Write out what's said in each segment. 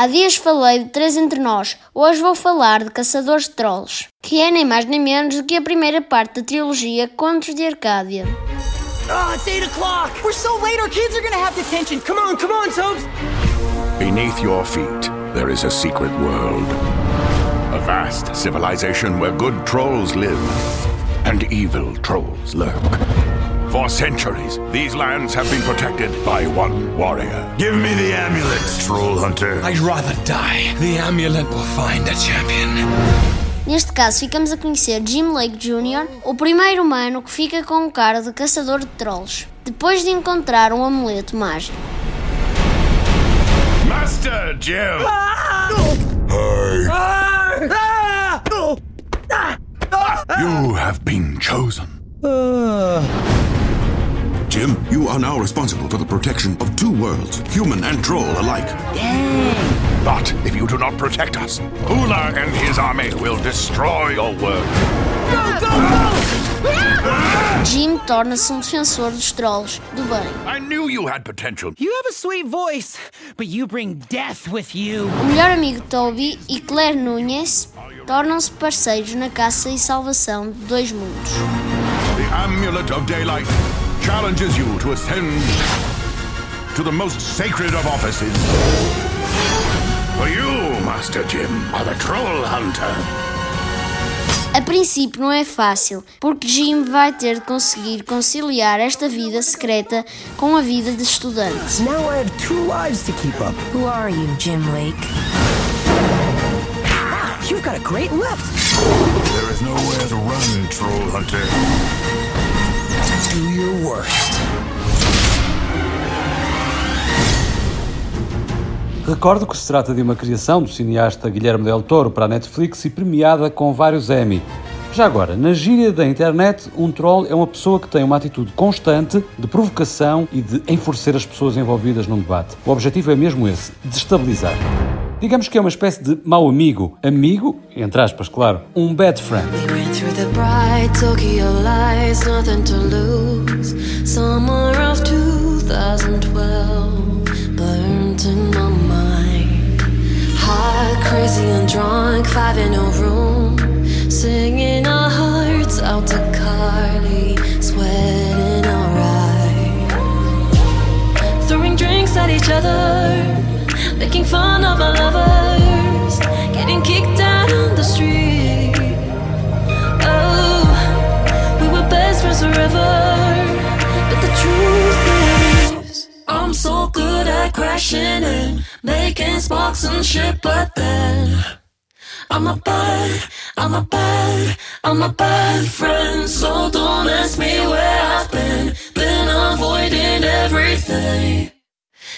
Há dias falei de Três Entre Nós, hoje vou falar de Caçadores de Trolls, que é nem mais nem menos do que a primeira parte da trilogia Contos de Arcádia. Oh, it's 8 o'clock! We're so late, our kids are gonna have detention! Come on, come on, Tobes! Beneath your feet, there is a secret world. A vast civilization where good trolls live and evil trolls lurk. For centuries, these lands have been protected by one warrior. Give me the amulet, troll hunter. I'd rather die. The amulet will find a champion. Neste caso, ficamos a conhecer Jim Lake Jr., o primeiro humano que fica com o cara de caçador de trolls, depois de encontrar um amuleto mágico. Master Jim! You have been chosen. Jim, you are now responsible for the protection of two worlds, human and troll alike. But if you do not protect us, Hula and his army will destroy your world. Jim torna-se um defensor dos trolls, do bem. I knew you had potential. You have a sweet voice, but you bring death with you. O melhor amigo Toby e Claire Nunes tornam-se parceiros na caça e salvação de dois mundos. The Amulet of Daylight challenges you to ascend to the most sacred of offices. For you, Master Jim, are the Troll Hunter. A princípio não é fácil, porque Jim vai ter de conseguir conciliar esta vida secreta com a vida de estudante. Now I have two lives to keep up. Who are you, Jim Lake? You've got a great left. There is nowhere to run, troll hunter. Do your worst. Recordo que se trata de uma criação do cineasta Guilherme Del Toro para a Netflix e premiada com vários Emmy. Já agora, na gíria da internet, um troll é uma pessoa que tem uma atitude constante de provocação e de enfurecer as pessoas envolvidas num debate. O objetivo é mesmo esse, destabilizar. Digamos que é uma espécie de mau amigo. Amigo, entre aspas, claro, um bad friend. Ran through the bright Tokyo lights, nothing to lose. Summer of 2012 burnt in my mind. Hot, crazy, and drunk, five in a room, singing our hearts out to Carly, sweating alright. Throwing drinks at each other, making fun of our lovers, getting kicked out on the street. Oh, we were best friends forever. But the truth is, I'm so good at crashing and making sparks and shit, but then I'm a bad, I'm a bad, I'm a bad friend. So don't ask me where I've been, been avoiding everything.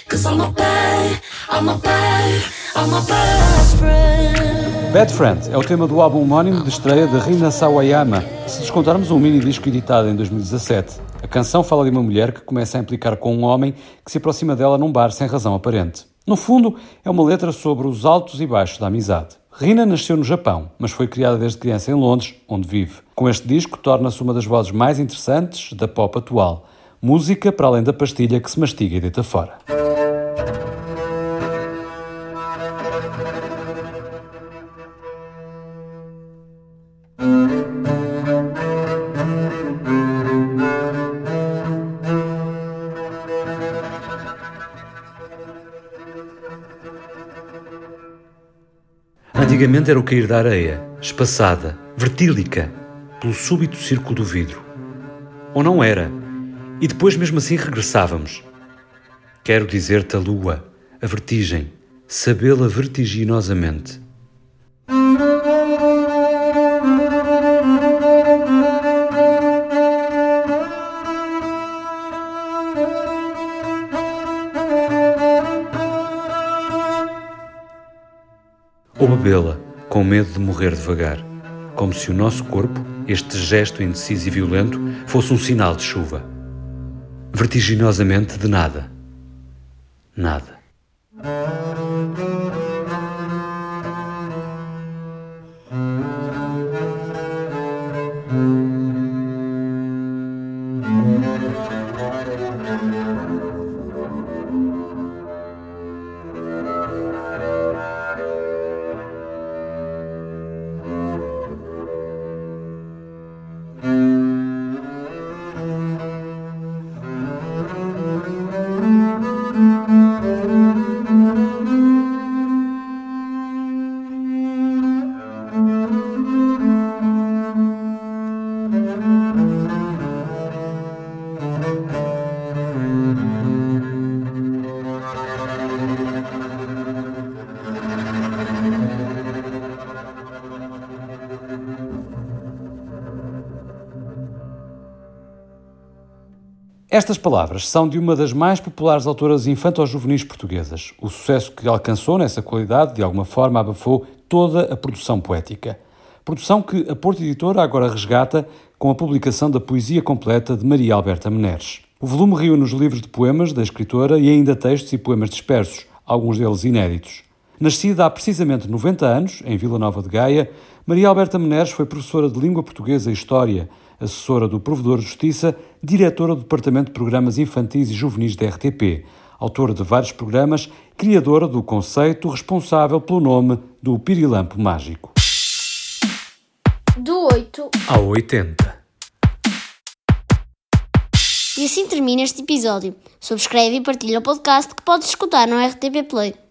Cause I'm a bad, I'm a bad, I'm a bad friend. Bad Friend é o tema do álbum homónimo de estreia de Rina Sawayama, se descontarmos um mini disco editado em 2017. A canção fala de uma mulher que começa a implicar com um homem que se aproxima dela num bar sem razão aparente. No fundo, é uma letra sobre os altos e baixos da amizade. Rina nasceu no Japão, mas foi criada desde criança em Londres, onde vive. Com este disco, torna-se uma das vozes mais interessantes da pop atual. Música para além da pastilha que se mastiga e deita fora. Antigamente era o cair da areia, espaçada, vertílica, pelo súbito círculo do vidro. Ou não era, e depois mesmo assim regressávamos. Quero dizer-te a lua, a vertigem, sabê-la vertiginosamente. Ou bebê-la, com medo de morrer devagar, como se o nosso corpo, este gesto indeciso e violento, fosse um sinal de chuva. Vertiginosamente de nada. Nada. Estas palavras são de uma das mais populares autoras infanto-juvenis portuguesas. O sucesso que alcançou nessa qualidade, de alguma forma, abafou toda a produção poética. Produção que a Porta Editora agora resgata com a publicação da poesia completa de Maria Alberta Meneres. O volume reúne os livros de poemas da escritora e ainda textos e poemas dispersos, alguns deles inéditos. Nascida há precisamente 90 anos, em Vila Nova de Gaia, Maria Alberta Meneres foi professora de Língua Portuguesa e História, assessora do Provedor de Justiça, diretora do Departamento de Programas Infantis e Juvenis da RTP, autora de vários programas, criadora do conceito responsável pelo nome do Pirilampo Mágico. Do 8 ao 80. E assim termina este episódio. Subscreve e partilha o podcast que podes escutar no RTP Play.